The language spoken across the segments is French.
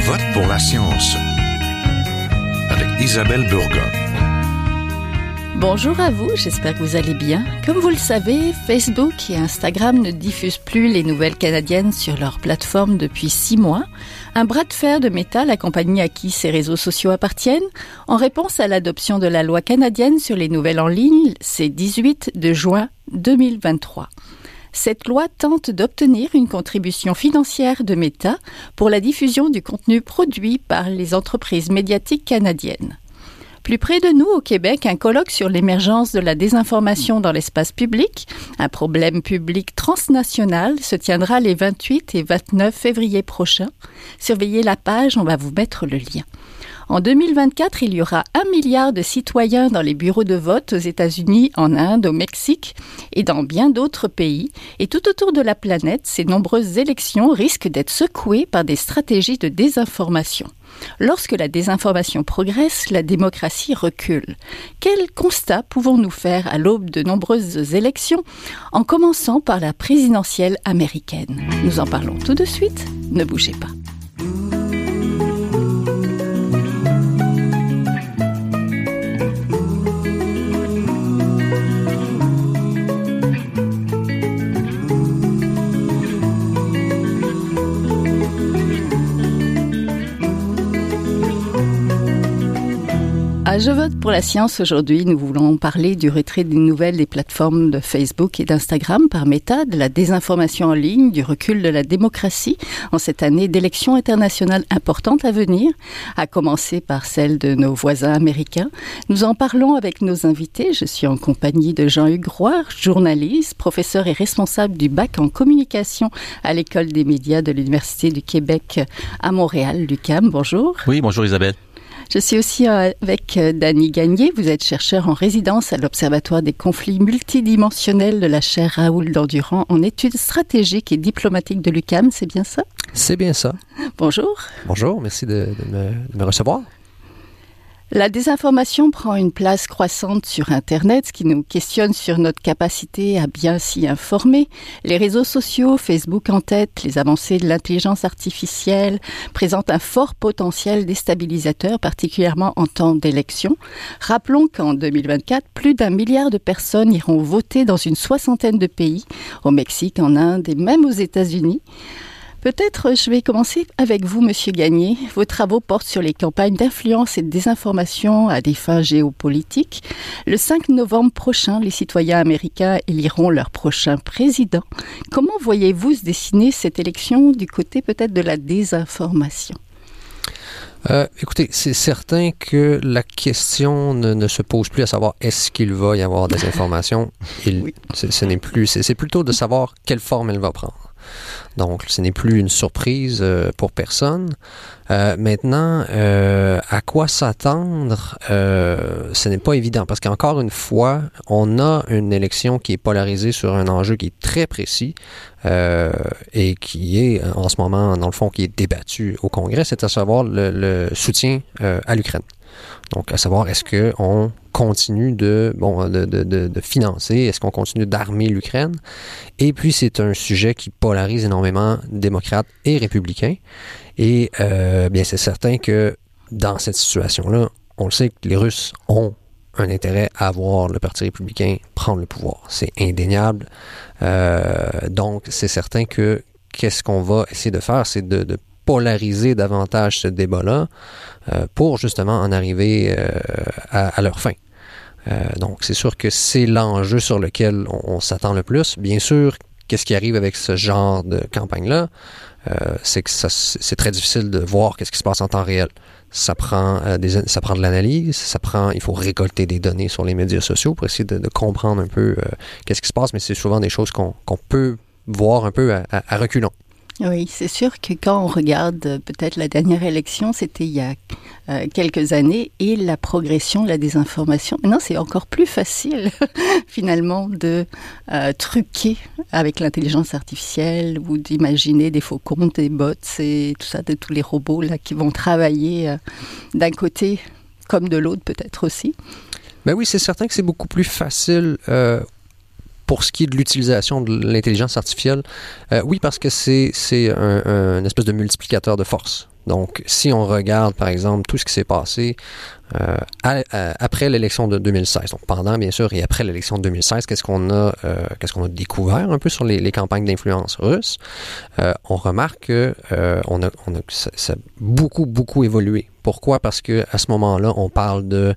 vote pour la science avec Isabelle Burgon. Bonjour à vous, j'espère que vous allez bien. Comme vous le savez, Facebook et Instagram ne diffusent plus les nouvelles canadiennes sur leur plateforme depuis six mois. Un bras de fer de Meta, la compagnie à qui ces réseaux sociaux appartiennent, en réponse à l'adoption de la loi canadienne sur les nouvelles en ligne, c'est 18 de juin 2023. Cette loi tente d'obtenir une contribution financière de Meta pour la diffusion du contenu produit par les entreprises médiatiques canadiennes. Plus près de nous, au Québec, un colloque sur l'émergence de la désinformation dans l'espace public, un problème public transnational, se tiendra les 28 et 29 février prochains. Surveillez la page, on va vous mettre le lien. En 2024, il y aura un milliard de citoyens dans les bureaux de vote aux États-Unis, en Inde, au Mexique et dans bien d'autres pays. Et tout autour de la planète, ces nombreuses élections risquent d'être secouées par des stratégies de désinformation. Lorsque la désinformation progresse, la démocratie recule. Quel constat pouvons-nous faire à l'aube de nombreuses élections, en commençant par la présidentielle américaine? Nous en parlons tout de suite, ne bougez pas. À Je vote pour la science aujourd'hui, nous voulons parler du retrait des nouvelles des plateformes de Facebook et d'Instagram par Meta, de la désinformation en ligne, du recul de la démocratie en cette année d'élections internationales importantes à venir, à commencer par celle de nos voisins américains. Nous en parlons avec nos invités. Je suis en compagnie de Jean-Hugues Roy, journaliste, professeur et responsable du bac en communication à l'École des médias de l'Université du Québec à Montréal, l'UCAM. Bonjour. Oui, bonjour Isabelle. Je suis aussi euh, avec euh, Dany Gagné. Vous êtes chercheur en résidence à l'Observatoire des conflits multidimensionnels de la chaire Raoul Dandurand en études stratégiques et diplomatiques de l'UCAM. C'est bien ça? C'est bien ça. Bonjour. Bonjour, merci de, de, me, de me recevoir. La désinformation prend une place croissante sur Internet, ce qui nous questionne sur notre capacité à bien s'y informer. Les réseaux sociaux, Facebook en tête, les avancées de l'intelligence artificielle présentent un fort potentiel déstabilisateur, particulièrement en temps d'élection. Rappelons qu'en 2024, plus d'un milliard de personnes iront voter dans une soixantaine de pays, au Mexique, en Inde et même aux États-Unis. Peut-être je vais commencer avec vous, Monsieur Gagné. Vos travaux portent sur les campagnes d'influence et de désinformation à des fins géopolitiques. Le 5 novembre prochain, les citoyens américains éliront leur prochain président. Comment voyez-vous se dessiner cette élection du côté peut-être de la désinformation? Euh, écoutez, c'est certain que la question ne, ne, se pose plus à savoir est-ce qu'il va y avoir des informations. Il, oui. Ce n'est plus, c'est plutôt de savoir quelle forme elle va prendre. Donc, ce n'est plus une surprise euh, pour personne. Euh, maintenant, euh, à quoi s'attendre, ce n'est pas évident parce qu'encore une fois, on a une élection qui est polarisée sur un enjeu qui est très précis et qui est en ce moment, dans le fond, qui est débattu au Congrès, c'est à savoir le, le soutien à l'Ukraine. Donc, à savoir, est-ce qu'on continue de, bon, de, de, de financer, est-ce qu'on continue d'armer l'Ukraine? Et puis, c'est un sujet qui polarise énormément démocrates et républicains. Et euh, bien, c'est certain que dans cette situation-là, on le sait que les Russes ont un intérêt à voir le Parti républicain prendre le pouvoir. C'est indéniable. Euh, donc, c'est certain que qu'est-ce qu'on va essayer de faire, c'est de, de polariser davantage ce débat-là euh, pour justement en arriver euh, à, leur fin. Euh, donc, c'est sûr que c'est l'enjeu sur lequel on, s'attend le plus. Bien sûr, qu'est-ce qui arrive avec ce genre de campagne-là? c'est que c'est très difficile de voir qu'est-ce qui se passe en temps réel. Ça prend, de l'analyse, ça prend, il faut récolter des données sur les médias sociaux pour essayer de, comprendre un peu qu'est-ce qui se passe, mais c'est souvent des choses qu'on qu peut voir un peu à reculons. Oui, c'est sûr que quand on regarde peut-être la dernière élection, c'était il y a euh, quelques années, et la progression de la désinformation. Maintenant, c'est encore plus facile, finalement, de euh, truquer avec l'intelligence artificielle ou d'imaginer des faux comptes, des bots et tout ça, de tous les robots là qui vont travailler euh, d'un côté comme de l'autre, peut-être aussi. Ben oui, c'est certain que c'est beaucoup plus facile euh, pour ce qui est de l'utilisation de l'intelligence artificielle, euh, oui, parce que c'est un, un, espèce de multiplicateur de force. Donc, si on regarde, par exemple, tout ce qui s'est passé euh, à, à, après l'élection de 2016, donc pendant bien sûr et après l'élection de 2016, qu'est-ce qu'on a, euh, qu'est-ce qu'on a découvert un peu sur les, les campagnes d'influence russes? Euh, On remarque que on a, on a ça, ça, a beaucoup beaucoup évolué. Pourquoi? Parce que à ce moment-là, on parle de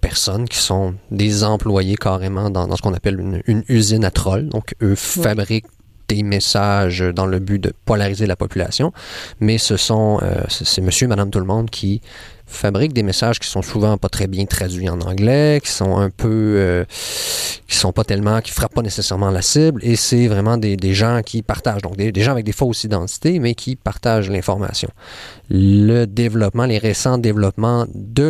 personnes qui sont des employés carrément dans, dans ce qu'on appelle une, une, usine à trolls. Donc, eux fabriquent des messages dans le but de polariser la population, mais ce sont euh, c'est monsieur, madame, tout le monde qui fabriquent des messages qui sont souvent pas très bien traduits en anglais, qui sont un peu, euh, qui sont pas tellement, qui frappent pas nécessairement la cible, et c'est vraiment des, des, gens qui partagent, donc des, des, gens avec des fausses identités, mais qui partagent l'information. Le développement, les récents développements de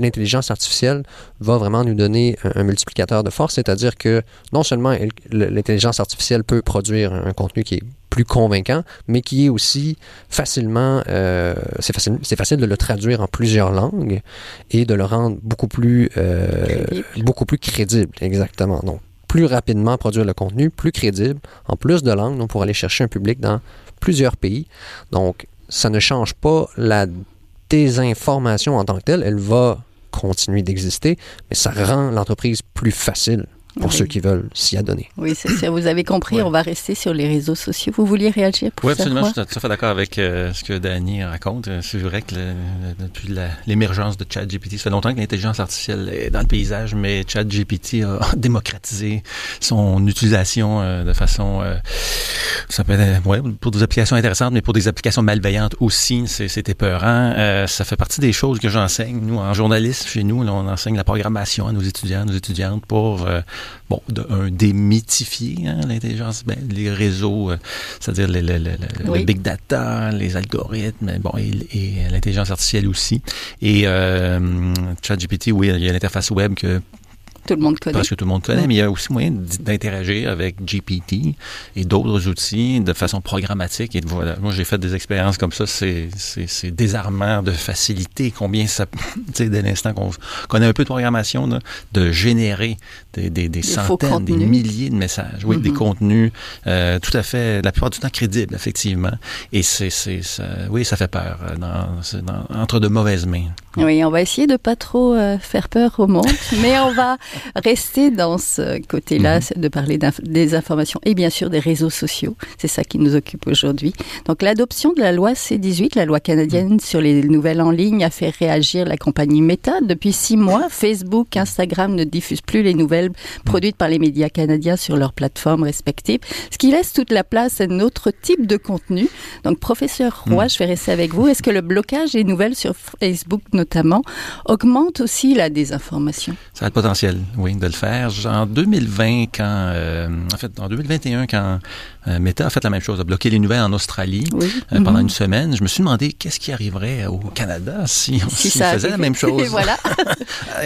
l'intelligence artificielle va vraiment nous donner un, un multiplicateur de force, c'est-à-dire que non seulement l'intelligence artificielle peut produire un contenu qui est plus convaincant, mais qui est aussi facilement, euh, c'est facile, c'est facile de le traduire en plusieurs langues et de le rendre beaucoup plus, euh, beaucoup plus crédible, exactement. Donc, plus rapidement produire le contenu, plus crédible, en plus de langues, donc pour aller chercher un public dans plusieurs pays. Donc, ça ne change pas la désinformation en tant que telle, elle va continuer d'exister, mais ça rend l'entreprise plus facile pour oui. ceux qui veulent s'y adonner. Oui, c'est sûr. Vous avez compris, ouais. on va rester sur les réseaux sociaux. Vous vouliez réagir pour Oui, absolument. Je suis tout à fait d'accord avec euh, ce que Danny raconte. C'est vrai que le, le, depuis l'émergence de ChatGPT, ça fait longtemps que l'intelligence artificielle est dans le paysage, mais ChatGPT a démocratisé son utilisation euh, de façon... Euh, ça peut être ouais, pour des applications intéressantes, mais pour des applications malveillantes aussi, c'est épeurant. Euh, ça fait partie des choses que j'enseigne. Nous, en journaliste, chez nous, là, on enseigne la programmation à nos étudiants, nos étudiantes pour bon, de, un, démythifier hein, l'intelligence, ben, les réseaux, euh, c'est-à-dire le, le, le, oui. le, big data, les algorithmes, bon, et, et l'intelligence artificielle aussi. Et euh, ChatGPT, oui, il y a l'interface web que tout le monde connaît. Parce que tout le monde connaît, mais il y a aussi moyen d'interagir avec GPT et d'autres outils de façon programmatique. Et voilà, moi j'ai fait des expériences comme ça, c'est désarmant de facilité, combien ça, tu sais, dès l'instant qu'on connaît un peu de programmation, là, de générer des, des, des centaines, des milliers de messages, oui, mm -hmm. des contenus euh, tout à fait, la plupart du temps crédibles, effectivement. Et c'est, ça, oui, ça fait peur euh, dans, dans, entre de mauvaises mains. Oui, on va essayer de pas trop euh, faire peur au monde, mais on va rester dans ce côté-là, mmh. de parler inf des informations et bien sûr des réseaux sociaux. C'est ça qui nous occupe aujourd'hui. Donc l'adoption de la loi C-18, la loi canadienne mmh. sur les nouvelles en ligne, a fait réagir la compagnie Meta. Depuis six mois, Facebook, Instagram ne diffusent plus les nouvelles produites par les médias canadiens sur leurs plateformes respectives, ce qui laisse toute la place à un autre type de contenu. Donc professeur Roy, mmh. je vais rester avec vous. Est-ce que le blocage des nouvelles sur Facebook notamment augmente aussi la désinformation? Ça a le potentiel oui, de le faire. En 2020, quand, euh, en fait, en 2021, quand Meta a fait la même chose, a bloqué les nouvelles en Australie oui. euh, pendant mm -hmm. une semaine, je me suis demandé qu'est-ce qui arriverait au Canada si on, si si on faisait la même chose. Et voilà.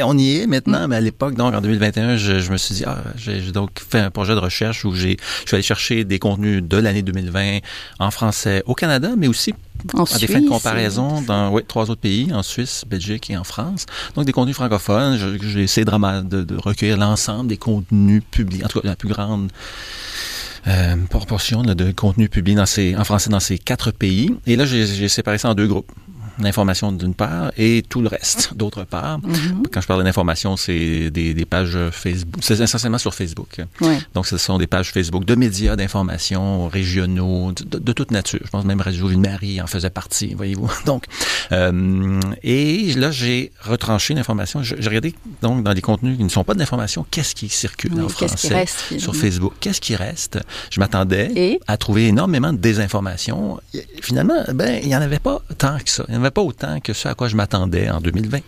on y est maintenant, mm. mais à l'époque, donc en 2021, je, je me suis dit, ah, j'ai donc fait un projet de recherche où j'ai, je suis allé chercher des contenus de l'année 2020 en français au Canada, mais aussi en à Suisse, des fins de comparaison dans oui, trois autres pays, en Suisse, Belgique et en France. Donc des contenus francophones. J'ai essayé de, de, de recueillir l'ensemble des contenus publiés, en tout cas la plus grande euh, proportion de contenus publiés dans ces, en français dans ces quatre pays. Et là, j'ai séparé ça en deux groupes l'information d'une part et tout le reste d'autre part. Mm -hmm. Quand je parle d'information, c'est des, des, pages Facebook. C'est essentiellement sur Facebook. Ouais. Donc, ce sont des pages Facebook de médias d'information régionaux, de, de, toute nature. Je pense même Radio Ville-Marie en faisait partie, voyez-vous. Donc, euh, et là, j'ai retranché l'information. J'ai regardé donc dans les contenus qui ne sont pas de l'information, qu'est-ce qui circule oui, en français qui reste, sur Facebook? Qu'est-ce qui reste? Je m'attendais à trouver énormément de désinformation. Finalement, ben, il n'y en avait pas tant que ça. Il n'y en avait pas autant que ce à quoi je m'attendais en 2020.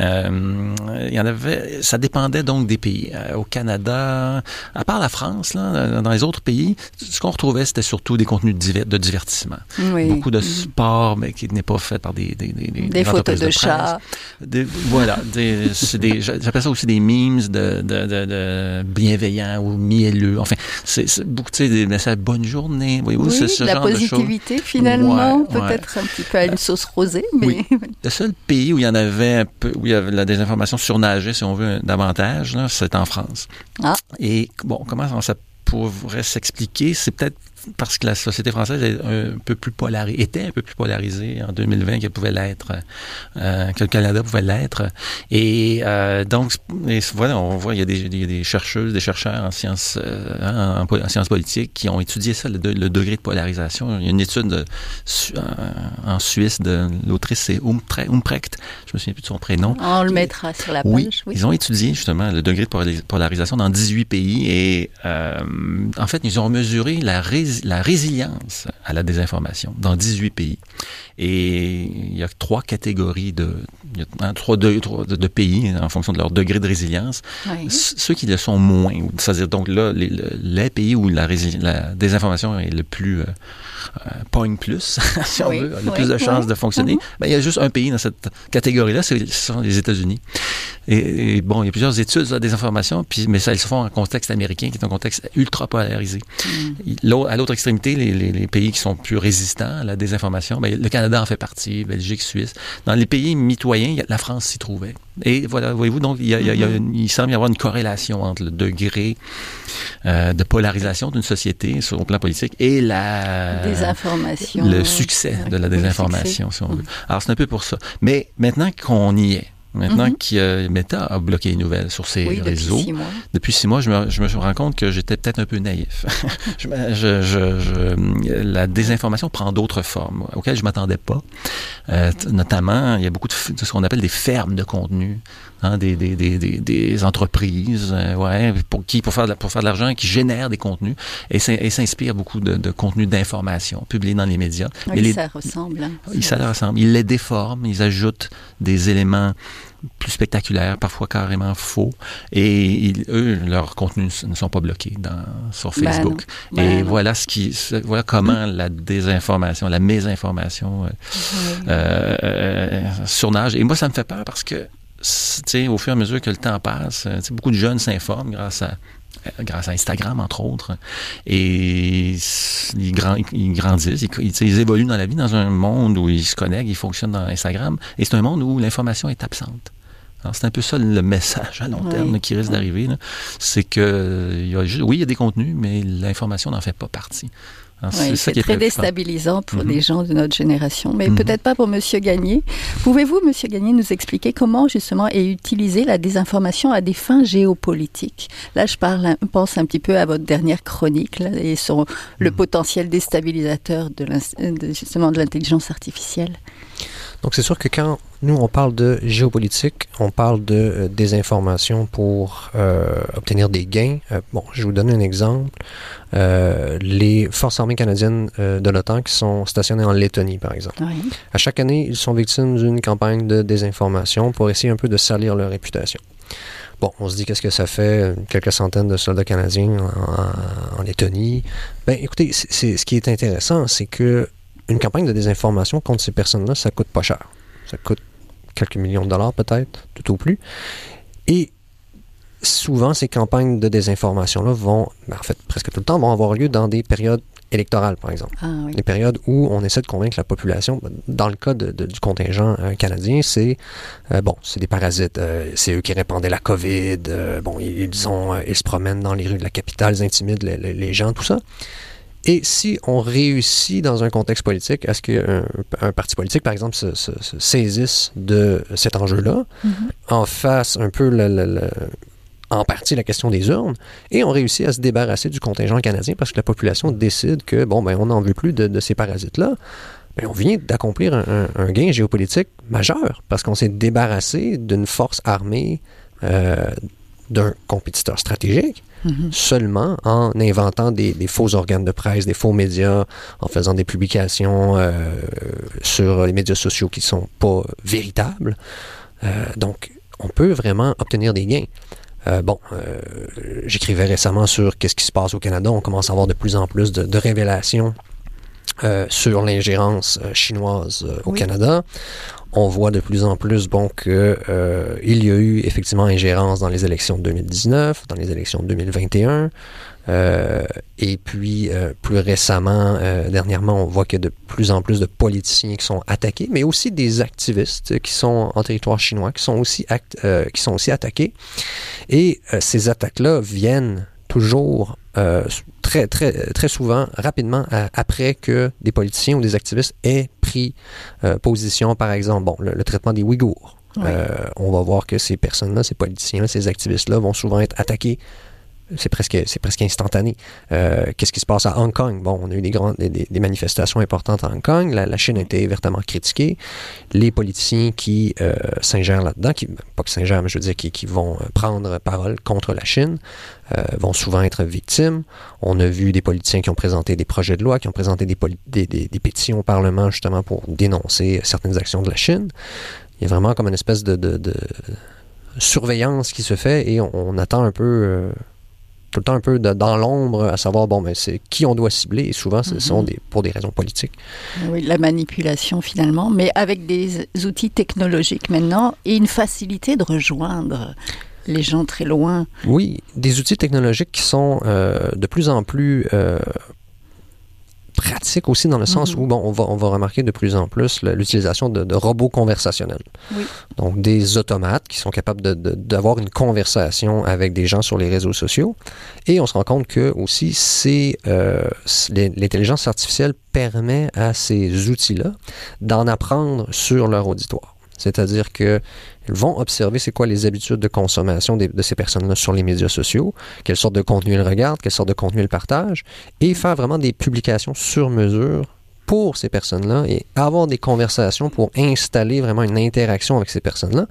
Euh, il y en avait, ça dépendait donc des pays. Euh, au Canada, à part la France, là, dans les autres pays, ce qu'on retrouvait, c'était surtout des contenus de divertissement. Oui. Beaucoup de sport, mais qui n'est pas fait par des des, des, des, des photos de, de chats. voilà, j'appelle ça aussi des memes de, de, de, bienveillants ou mielleux. Enfin, c'est beaucoup, tu sais, des messages bonne journée. Voyez-vous, oui, c'est ce la genre positivité, de choses. finalement, ouais, peut-être ouais. un petit peu à une sauce rosée. Mais... Oui. Le seul pays où il y en avait un peu, où il y avait la désinformation surnageait, si on veut, davantage, c'est en France. Ah. Et bon, comment ça pourrait s'expliquer? C'est peut-être parce que la société française est un peu plus polarisée, était un peu plus polarisée en 2020 qu'elle pouvait l'être, euh, que le Canada pouvait l'être. Et euh, donc, et voilà, on voit, il y, a des, chercheuses, des chercheurs en sciences, euh, en, en, sciences politiques qui ont étudié ça, le, le, degré de polarisation. Il y a une étude de, en Suisse de l'autrice, c'est Umprecht, je me souviens plus de son prénom. On le mettra sur la page. Oui, oui. ils ont étudié justement le degré de polarisation dans 18 pays et euh, en fait, ils ont mesuré la, rés la résilience à la désinformation dans 18 pays. Et il y a trois catégories de, il y a, trois, de, trois de, de, pays en fonction de leur degré de résilience. Oui. Ceux qui le sont moins, c'est-à-dire donc là, les, les, pays où la, la, désinformation est le plus euh, euh, plus, si on oui, veut, le plus de chances de fonctionner, mm -hmm. ben, il y a juste un pays dans cette catégorie-là, ce sont les États-Unis. Et, et, bon, il y a plusieurs études sur la désinformation, puis, mais ça, elles se font en contexte américain, qui est un contexte ultra polarisé. Mm. À l'autre extrémité, les, les, les, pays qui sont plus résistants à la désinformation, ben, le Canada en fait partie, Belgique, Suisse. Dans les pays mitoyens, la France s'y trouvait. Et voilà, voyez-vous, donc il, y a, il, y a, il, y a, il, semble y avoir une corrélation entre le degré euh, de polarisation d'une société sur le plan politique et la désinformation, le succès de la désinformation, si on veut. Alors c'est un peu pour ça. Mais maintenant qu'on y est, Maintenant mm -hmm. Meta a bloqué les nouvelles sur ses oui, réseaux, depuis six mois, depuis six mois je, me, je me rends compte que j'étais peut-être un peu naïf. je, je, je, la désinformation prend d'autres formes auxquelles je m'attendais pas. Euh, notamment, il y a beaucoup de, de ce qu'on appelle des fermes de contenu. Hein, des, des, des, des, entreprises euh, ouais, pour, qui, pour faire de, pour faire de l'argent, qui génèrent des contenus et, et s'inspirent beaucoup de, de contenus d'information publiés dans les médias. Oui, les, ça ressemble. Hein, ça leur ressemble. Ils les déforment, ils ajoutent des éléments plus spectaculaires, parfois carrément faux. Et ils, eux, leurs contenus ne sont pas bloqués dans, sur Facebook. Ben et ben voilà ce qui, voilà comment mmh. la désinformation, la mésinformation euh, euh, euh, surnage. Et moi, ça me fait peur parce que au fur et à mesure que le temps passe, beaucoup de jeunes s'informent grâce à grâce à Instagram, entre autres. Et ils, grand, ils grandissent, ils, ils, évoluent dans la vie dans un monde où ils se connectent, ils fonctionnent dans Instagram. Et c'est un monde où l'information est absente. C'est un peu ça le message à long terme oui. qui risque d'arriver. C'est que, il y a, oui, il y a des contenus, mais l'information n'en fait pas partie. Oui, c'est très déstabilisant pour mm -hmm. les gens de notre génération, mais mm -hmm. peut-être pas pour Monsieur Gagné. Pouvez-vous, Monsieur Gagné, nous expliquer comment justement est utilisée la désinformation à des fins géopolitiques? Là, je parle, pense un petit peu à votre dernière chronique là, et sur mm -hmm. le potentiel déstabilisateur de, de justement de l'intelligence artificielle. Donc c'est sûr que quand nous on parle de géopolitique, on parle de euh, désinformation pour euh, obtenir des gains. Euh, bon, je vais vous donner un exemple. Euh, les forces armées canadiennes de l'OTAN qui sont stationnées en Lettonie, par exemple. Oui. À chaque année, ils sont victimes d'une campagne de désinformation pour essayer un peu de salir leur réputation. Bon, on se dit qu'est-ce que ça fait, quelques centaines de soldats canadiens en, en, Lettonie? Ben, écoutez, c'est, ce qui est intéressant, c'est que une campagne de désinformation contre ces personnes-là, ça coûte pas cher. Ça coûte quelques millions de dollars peut-être, tout au plus. Et souvent, ces campagnes de désinformation-là vont, ben en fait, presque tout le temps, vont avoir lieu dans des périodes électorales, par exemple. Ah, oui. Des périodes où on essaie de convaincre la population. Dans le cas de, de, du contingent euh, canadien, c'est euh, bon, c'est des parasites. Euh, c'est eux qui répandaient la COVID. Bon, ils, ils, ont, ils se promènent dans les rues de la capitale, ils intimident les, les, les gens, tout ça. Et si on réussit dans un contexte politique à ce qu'un un parti politique, par exemple, se, se, se saisisse de cet enjeu-là, mm -hmm. en fasse un peu le, le, le, en partie la question des urnes, et on réussit à se débarrasser du contingent canadien parce que la population décide que, bon, ben, on n'en veut plus de, de ces parasites-là. Ben, on vient d'accomplir un, un, un, gain géopolitique majeur parce qu'on s'est débarrassé d'une force armée euh, d'un compétiteur stratégique mm -hmm. seulement en inventant des, des, faux organes de presse, des faux médias, en faisant des publications euh, sur les médias sociaux qui ne sont pas véritables. Euh, donc, on peut vraiment obtenir des gains. Euh, bon, j'écrivais récemment sur qu'est-ce qui se passe au Canada. On commence à avoir de plus en plus de, de révélations euh, sur l'ingérence euh, chinoise euh, au oui. Canada. On voit de plus en plus bon que euh, il y a eu effectivement ingérence dans les élections de 2019, dans les élections de 2021. Euh, et puis, euh, plus récemment, dernièrement, on voit qu'il y a de plus en plus de politiciens qui sont attaqués, mais aussi des activistes qui sont en territoire chinois, qui sont aussi, qui sont aussi attaqués. Et ces attaques-là viennent toujours euh, très, très, très souvent, rapidement, après que des politiciens ou des activistes aient pris euh, position, par exemple, bon, le, traitement des Ouïghours. Euh, on va voir que ces personnes-là, ces politiciens-là, ces activistes-là vont souvent être attaqués c'est presque, c'est presque instantané. Euh, qu'est-ce qui se passe à Hong Kong? Bon, on a eu des, grandes, des, manifestations importantes à Hong Kong. La, Chine a été vertement critiquée. Les politiciens qui euh, s'ingèrent là-dedans, qui, pas que s'ingèrent, mais je veux dire, qui, qui vont prendre parole contre la Chine, euh, vont souvent être victimes. On a vu des politiciens qui ont présenté des projets de loi, qui ont présenté des, des, pétitions au Parlement justement pour dénoncer certaines actions de la Chine. Il y a vraiment comme une espèce de, de, surveillance qui se fait et on, attend un peu euh, tout le temps un peu dans l'ombre à savoir, bon, mais c'est qui on doit cibler et souvent ce sont mhm. des, pour des raisons politiques. Oui, la manipulation finalement, mais avec des outils technologiques maintenant et une facilité de rejoindre les gens très loin. Oui, des outils technologiques qui sont euh, de plus en plus euh, pratique aussi dans le sens mhm. où bon, on, va, on va remarquer de plus en plus l'utilisation de, robots conversationnels. Donc des automates qui sont capables d'avoir une conversation avec des gens sur les réseaux sociaux. Et on se rend compte que aussi c'est euh, l'intelligence artificielle permet à ces outils-là d'en apprendre sur leur auditoire. C'est-à-dire que ils vont observer c'est quoi les habitudes de consommation de, ces personnes-là sur les médias sociaux, quelle sorte de contenu elles regardent, quelle sorte de contenu elles partagent, et faire vraiment des publications sur mesure pour ces personnes-là et avoir des conversations pour installer vraiment une interaction avec ces personnes-là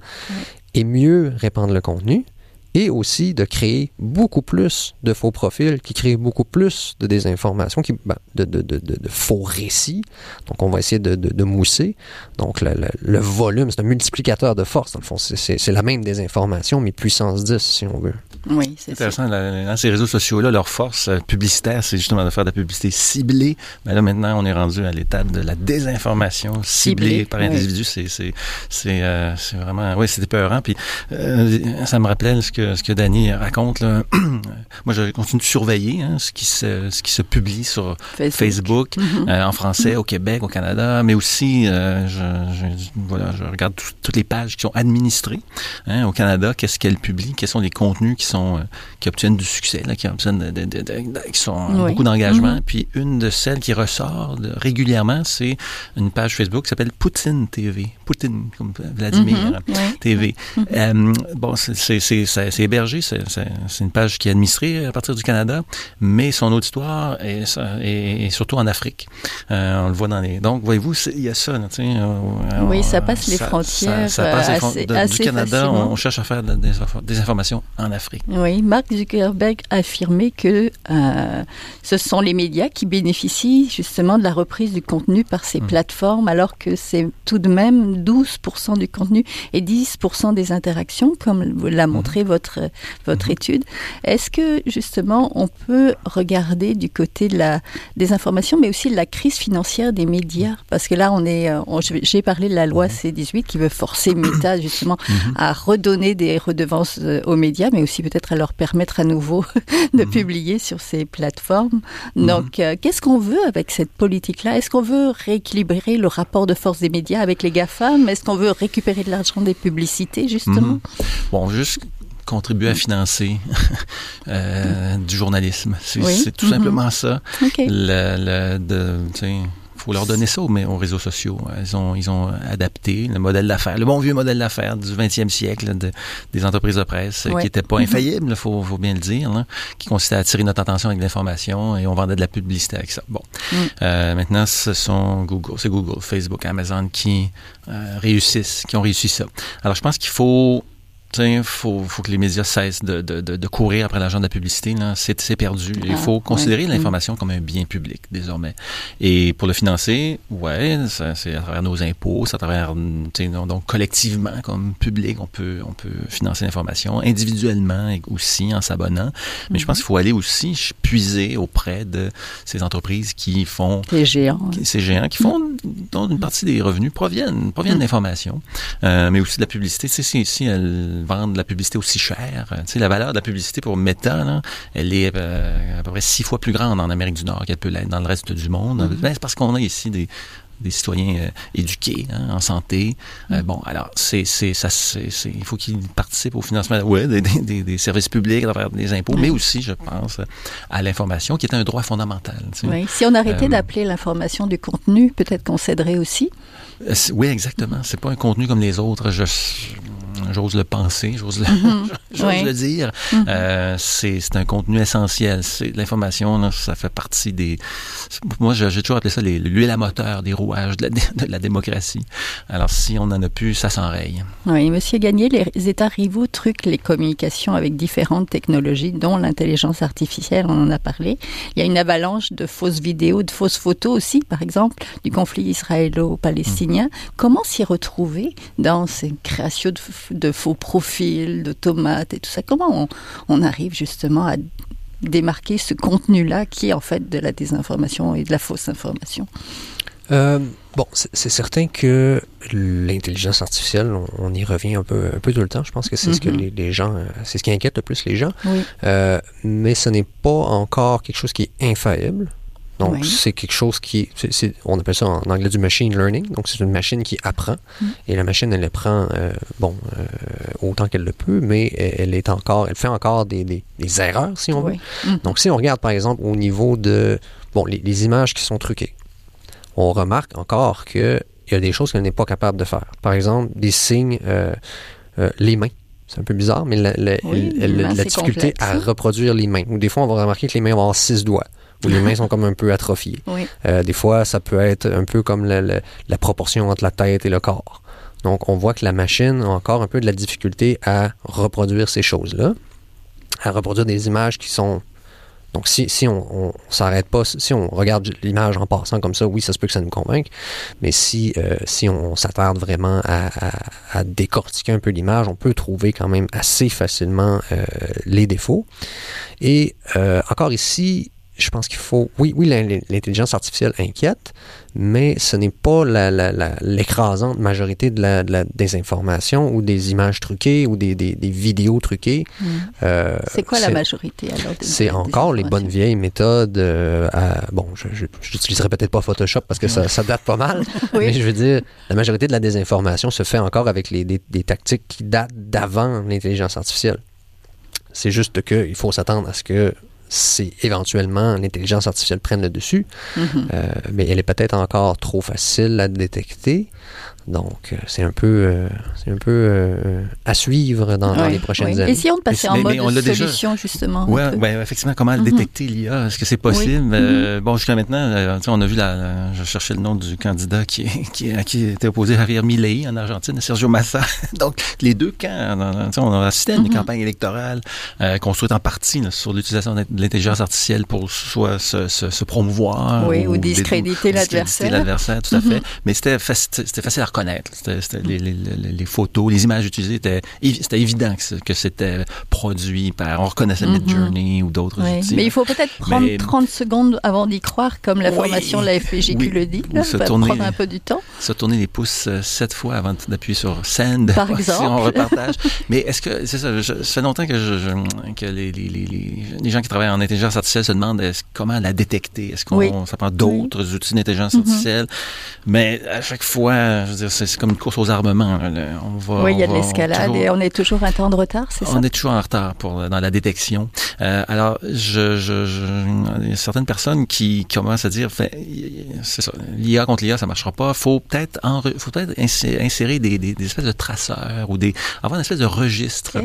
et mieux répandre le contenu et aussi de créer beaucoup plus de faux profils, qui créent beaucoup plus de désinformation, qui, ben, de, de, de, de, faux récits. Donc, on va essayer de, mousser. Donc, le, le, volume, c'est un multiplicateur de force, dans le fond. C'est la même désinformation, mais puissance 10, si on veut. Oui, c'est intéressant. dans ces réseaux sociaux-là, leur force euh, publicitaire, c'est justement de faire de la publicité ciblée. Mais là, maintenant, on est rendu à l'étape de la désinformation ciblée, par individu. C'est euh, c'est vraiment... Oui, c'est épeurant. Puis, euh, ça me rappelait ce que ce que Danny raconte. Moi, je continue de surveiller hein, ce, qui se, ce qui se publie sur Facebook, mm-hmm. euh, en français, au Québec, au Canada, mais aussi, euh, je, je, voilà, je regarde toutes les pages qui sont administrées hein, au Canada. Qu'est-ce qu'elles publient Quels sont les contenus qui sont euh, qui obtiennent du succès, là, qui obtiennent de, de, de, qui sont beaucoup d'engagement. Mm-hmm. Puis une de celles qui ressort régulièrement, c'est une page Facebook qui s'appelle Poutine TV. Poutine, comme Vladimir. TV. bon, c'est c'est hébergé, c'est une page qui est administrée à partir du Canada, mais son auditoire est, est, surtout en Afrique. Euh, on le voit dans les. Donc, voyez-vous, il y a ça. Là, euh, oui, ça passe les frontières. Ça, passe assez, du Canada, on, cherche à faire des, informations en Afrique. Oui, Mark Zuckerberg a affirmé que euh, ce sont les médias qui bénéficient justement de la reprise du contenu par ces hmm. plateformes, alors que c'est tout de même 12% du contenu et 10% des interactions, comme l'a hmm. montré votre votre, mhm. étude. Est-ce que justement on peut regarder du côté de la, des informations, mais aussi de la crise financière des médias? Parce que là, on est, euh, j'ai parlé de la loi mhm. C18 qui veut forcer Meta justement mhm. à redonner des redevances euh, aux médias, mais aussi peut-être à leur permettre à nouveau de publier sur ces plateformes. Donc, euh, qu'est-ce qu'on veut avec cette politique-là? Est-ce qu'on veut rééquilibrer le rapport de force des médias avec les GAFAM? Est-ce qu'on veut récupérer de l'argent des publicités, justement? Bon, juste contribuer à financer euh, du journalisme. C'est tout simplement mm-hmm. ça. Le, le, faut leur donner ça aux, réseaux sociaux. Ils ont, ils ont adapté le modèle d'affaires, le bon vieux modèle d'affaires du 20e siècle des entreprises de presse qui n'était pas mm-hmm. infaillible, il faut, faut, bien le dire, qui consistait à attirer notre attention avec l'information et on vendait de la publicité avec ça. Bon, mm. euh, maintenant ce sont Google, c'est Google, Facebook, Amazon qui euh, réussissent, qui ont réussi ça. Alors je pense qu'il faut il faut, faut, que les médias cessent de, de, de, courir après l'argent de la publicité. C'est perdu. Il faut ah, considérer l'information comme un bien public désormais. Et pour le financer, ouais, c'est à travers nos impôts, c'est à travers, donc collectivement, comme public, on peut, on peut financer l'information, individuellement aussi en s'abonnant. Mais je pense qu'il faut aller aussi puiser auprès de ces entreprises qui font... Les géants. ces géants qui font, dont une partie des revenus proviennent, proviennent mm. de l'information, euh, mais aussi de la publicité. Sais, si elles vendre la publicité aussi cher. Euh, tu sais, la valeur de la publicité pour Meta, elle est euh, à peu près six fois plus grande en Amérique du Nord qu'elle peut l'être dans le reste du monde. Mm-hmm. Ben, c'est parce qu'on a ici des, des citoyens euh, éduqués hein, en santé. Euh, bon, alors c'est ça il faut qu'ils participent au financement ouais, des, des- des, des services publics, à travers des impôts, mais aussi, je pense, à l'information, qui est un droit fondamental. tu sais. Oui. Si on arrêtait Euh, d'appeler l'information du contenu, peut-être qu'on céderait aussi. Oui, exactement. C'est pas un contenu comme les autres. Je, j'ose le penser, j'ose le, le dire. Mhm. Euh, c'est, c'est un contenu essentiel. C'est l'information, ça fait partie des. Moi, j'ai toujours appelé ça les- l'huile à moteur des rouages de la, dé- de la démocratie. Alors, si on en a plus, ça s'enraye. Oui, Monsieur Gagné, les États rivaux truquent les communications avec différentes technologies, dont l'intelligence artificielle, on en a parlé. Il y a une avalanche de fausses vidéos, de fausses photos aussi, par exemple, du conflit israélo-palestinien. Comment s'y retrouver dans ces créations de, de faux profils, d'automates et tout ça Comment on, on arrive justement à démarquer ce contenu-là qui est en fait de la désinformation et de la fausse information? Euh, bon, c'est certain que l'intelligence artificielle, on, on y revient un peu, un peu tout le temps. Je pense que c'est ce que Mhm. les, les gens, euh, c'est ce qui inquiète le plus les gens. Oui. Euh, mais ce n'est pas encore quelque chose qui est infaillible. Donc, Oui. c'est quelque chose qui, on appelle ça en anglais du machine learning. Donc, c'est une machine qui apprend. Mm. Et la machine, elle apprend, euh, bon, euh, autant qu'elle le peut, mais elle, est encore, elle fait encore des, des- des erreurs, si on veut. Mhm. Donc, si on regarde, par exemple, au niveau de, bon, les, les images qui sont truquées, on remarque encore qu'il y a des choses qu'elle n'est pas capable de faire. Par exemple, des signes, euh, les mains. C'est un peu bizarre, mais la, Oui, difficulté complexe, à hein. reproduire les mains. Ou des fois, on va remarquer que les mains vont avoir six doigts, ou les mains sont comme un peu atrophiées. Oui. Euh, des fois, ça peut être un peu comme la, la- la proportion entre la tête et le corps. Donc, on voit que la machine a encore un peu de la difficulté à reproduire ces choses-là, à reproduire des images qui sont... Donc, si, si on, on s'arrête pas, si on regarde l'image en passant comme ça, oui, ça se peut que ça nous convainque, mais si, euh, si on, s'attarde vraiment à, à- à décortiquer un peu l'image, on peut trouver quand même assez facilement euh, les défauts. Et euh, encore ici, je pense qu'il faut. Oui, oui, l'in- l'intelligence artificielle inquiète, mais ce n'est pas l'écrasante majorité de la, de la ou des images truquées ou des, des- des vidéos truquées. Mhm. Euh, C'est quoi la majorité alors c'est encore les bonnes vieilles méthodes. euh, à- bon, je n'utiliserai peut-être pas Photoshop parce que ça, ça date pas mal, Oui. mais je veux dire, la majorité de la désinformation se fait encore avec les, des, des tactiques qui datent d'avant l'intelligence artificielle. C'est juste qu'il faut s'attendre à ce que c'est éventuellement l'intelligence artificielle prenne le dessus, Mhm. euh, mais elle est peut-être encore trop facile à détecter. Donc, euh, c'est un peu, euh, c'est un peu euh, à suivre dans, les prochaines ouais. années. Essayons de passer Mais- en mais on l'a mode déjà- solution, justement. un Ouais, ben, effectivement, comment Mhm. détecter l'IA? Est-ce que c'est possible? Oui. Euh, bon, jusqu'à maintenant, euh, on a vu la, la- je cherchais le nom du candidat qui, qui, à qui était opposé Javier Milei en Argentine, Sergio Massa. Donc, les deux camps, on a assisté à une Mhm. campagne électorale euh, construite en partie là, sur l'utilisation de l'intelligence artificielle pour soit se, se, se promouvoir Oui, ou dé- discréditer l'adversaire. l'adversaire, tout à Mhm. fait. Mais c'était faci- c'était facile à reconnaître. C'était- c'était les, les- les- photos, les images utilisées, étaient c'était évident que c'était produit par, on reconnaissait Mhm. Midjourney ou d'autres Oui, outils. Mais il faut peut-être prendre Mais- 30 secondes avant d'y croire, comme la Oui, formation de la FPJ qui oui. le dit. Là, se va tourner- prendre un peu du temps. se tourner les pouces euh, sept fois avant d'appuyer sur send. Par si exemple. on repartage. Mais est-ce que, c'est ça, je- ça fait longtemps que, je, je- que les, les, gens qui travaillent en intelligence artificielle se demandent est-ce- comment la détecter? Est-ce qu'on ça prend d'autres outils d'intelligence Mhm. artificielle? Mais à chaque fois, je veux dire, c'est comme une course aux armements. On va, oui, il y a de l'escalade toujours- et on est toujours un temps de retard, c'est ça? on est toujours en retard pour, dans la détection. Euh, alors, je, je, je- il y a certaines personnes qui commencent à dire, fait, c'est ça, l'IA contre l'IA, ça marchera pas. Faut peut-être, faut peut-être insé- insérer des, des, des espèces de traceurs ou des, avoir une espèce de registre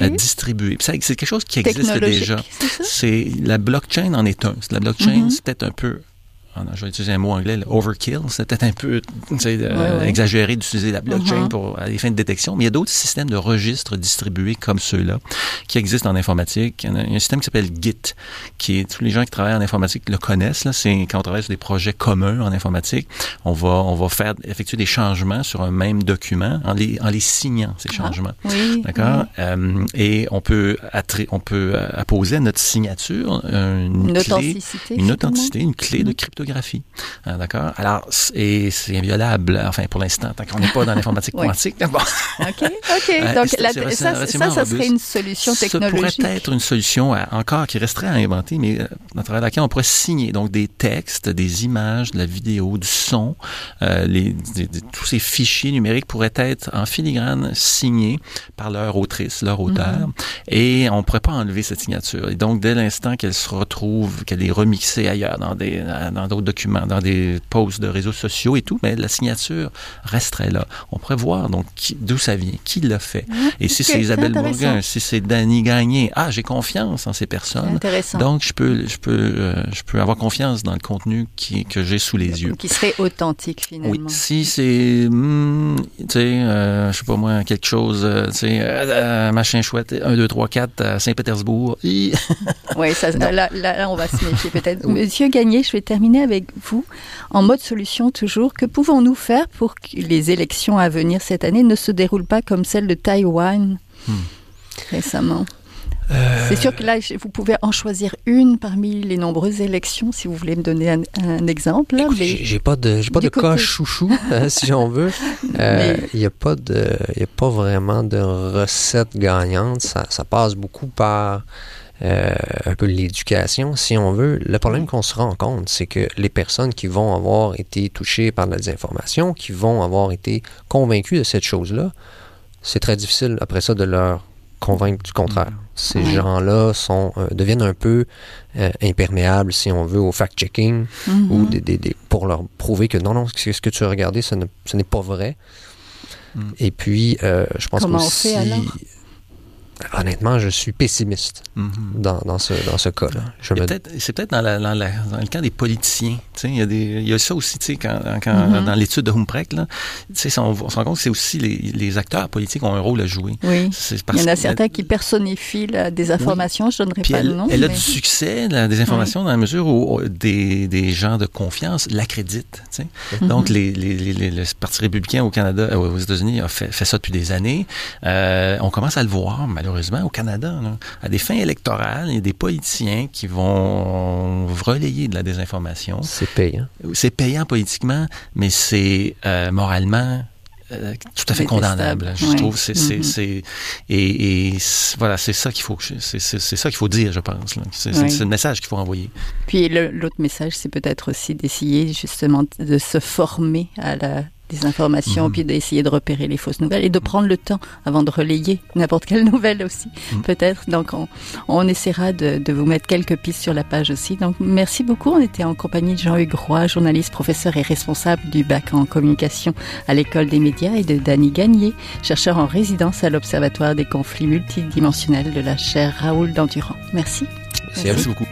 euh, distribué. C'est quelque chose qui existe déjà. c'est la blockchain en est un. La blockchain, Mhm. c'est peut-être un peu ah non, je vais utiliser un mot anglais, le overkill. C'est peut-être un peu euh, exagéré d'utiliser la blockchain Mhm. pour à des fins de détection, mais il y a d'autres systèmes de registres distribués comme ceux-là qui existent en informatique. Il y, en a, un système qui s'appelle Git, qui est tous les gens qui travaillent en informatique le connaissent. Là, c'est quand on travaille sur des projets communs en informatique, on va on va faire effectuer des changements sur un même document en les en les signant ces changements. Oui. D'accord? Euh, et on peut on peut euh, apposer à notre signature euh, une, Une clé, authenticité. une authenticité, une clé de Mhm. cryptographie cryptographie. Hein, D'accord? Alors, et c'est inviolable, enfin, pour l'instant, tant qu'on n'est pas dans l'informatique quantique. Bon. OK, OK. Euh, Donc, la- ça, ça, ça serait une solution Ça technologique. pourrait être une solution à- encore qui resterait à inventer, mais euh, à travers laquelle on pourrait signer donc des textes, des images, de la vidéo, du son, euh, les, des- des- tous ces fichiers numériques pourraient être en filigrane signés par leur autrice, leur auteur, Mhm. et on ne pourrait pas enlever cette signature. Et donc, dès l'instant qu'elle se retrouve, qu'elle est remixée ailleurs, dans des euh, dans d'autres documents, dans des posts de réseaux sociaux et tout, mais la signature resterait là. On pourrait voir donc d'où ça vient, qui l'a fait. Et si c'est Isabelle. Bourguin, si c'est Danny Gagné, ah, j'ai confiance en ces personnes. intéressant. Donc, je peux, je peux, euh, je peux avoir confiance dans le contenu qui, que j'ai sous les yeux. Qui serait authentique, finalement. Oui, si c'est, hmm, tu sais, euh, je sais pas moi, quelque chose, euh, tu sais, euh, machin chouette, 1, 2, 3, 4 à Saint-Pétersbourg. Oui, ça, là, là, là, on va se méfier peut-être. Monsieur Gagné, je vais terminer avec vous. En mode solution toujours, que pouvons-nous faire pour que les élections à venir cette année ne se déroulent pas comme celle de Taïwan Hmm. récemment? C'est sûr que là, vous pouvez en choisir une parmi les nombreuses élections, si vous voulez me donner un, un exemple. mais- J'ai pas de, j'ai pas de cas chouchou, euh, si on veut. Euh, Mais- Il n'y a pas de, il y a pas vraiment de recette gagnante. Ça, ça passe beaucoup par euh, un peu l'éducation, si on veut. Le problème qu'on se rend compte, c'est que les personnes qui vont avoir été touchées par la désinformation, qui vont avoir été convaincues de cette chose-là, c'est très difficile après ça de leur convaincre du contraire. Ces gens-là sont euh, deviennent un peu euh, imperméables, si on veut, au fact-checking Mhm. ou des, des- des- pour leur prouver que non, non, ce que tu as regardé, ce ne- ce n'est pas vrai. Mm. Et puis, euh, je pense Comment on aussi, fait alors? Honnêtement, je suis pessimiste Mhm. dans, dans ce, dans ce cas-là. A me- C'est peut-être dans, la- dans la- dans le camp des politiciens. tu sais, Il y, a des- y a ça aussi, tu sais, quand, quand- Mhm. dans l'étude de Humprecht, là, tu sais, on, on se rend compte que c'est aussi les, les acteurs politiques ont un rôle à jouer. Oui. Il y en a certains qui personnifient la désinformation, je ne donnerai Puis pas elle, de nom. elle a mais- du succès, la désinformation, dans la mesure où euh, des, des gens de confiance l'accréditent. tu sais. Mhm. Donc, les, les, les- les- le Parti républicain au Canada, euh, aux États-Unis, a fait, fait ça depuis des années. Euh, on commence à le voir, malheureusement, au Canada. là. À des fins électorales, il y a des politiciens qui vont relayer de la désinformation. C'est payant. C'est payant politiquement, mais c'est euh, moralement euh, tout à fait condamnable. Je Ouais. trouve c'est c'est Mhm. c'est et, voilà c'est ça qu'il faut c'est ça qu'il faut dire je pense. C'est le message qu'il faut envoyer. Puis le- l'autre message, c'est peut-être aussi d'essayer justement de se former à la désinformation, Mhm. puis d'essayer de repérer les fausses nouvelles et de prendre le temps avant de relayer n'importe quelle nouvelle aussi, Mhm. peut-être. Donc on, on essaiera de, de vous mettre quelques pistes sur la page aussi. Donc merci beaucoup. On était en compagnie de Jean-Hugues Roy, journaliste, professeur et responsable du bac en communication à l'école des médias, et de Danny Gagné, chercheur en résidence à l'Observatoire des conflits multidimensionnels de la chaire Raoul Dandurand. Merci. Merci beaucoup.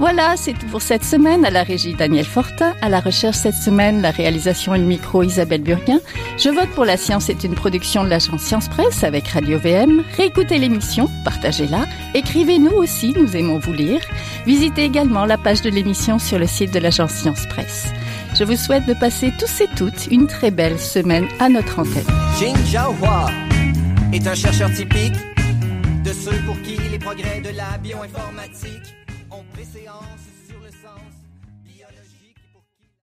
Voilà, c'est tout pour cette semaine. À la régie Daniel Fortin, à la recherche cette semaine, la réalisation et le micro Isabelle Burguin. Je vote pour la science est une production de l'agence Science Presse avec Radio VM. Réécoutez l'émission, partagez-la. Écrivez-nous aussi, nous aimons vous lire. Visitez également la page de l'émission sur le site de l'agence Science Presse. Je vous souhaite de passer tous et toutes une très belle semaine à notre antenne. Jin Jiahua est un chercheur typique de ceux pour qui les progrès de la bioinformatique ont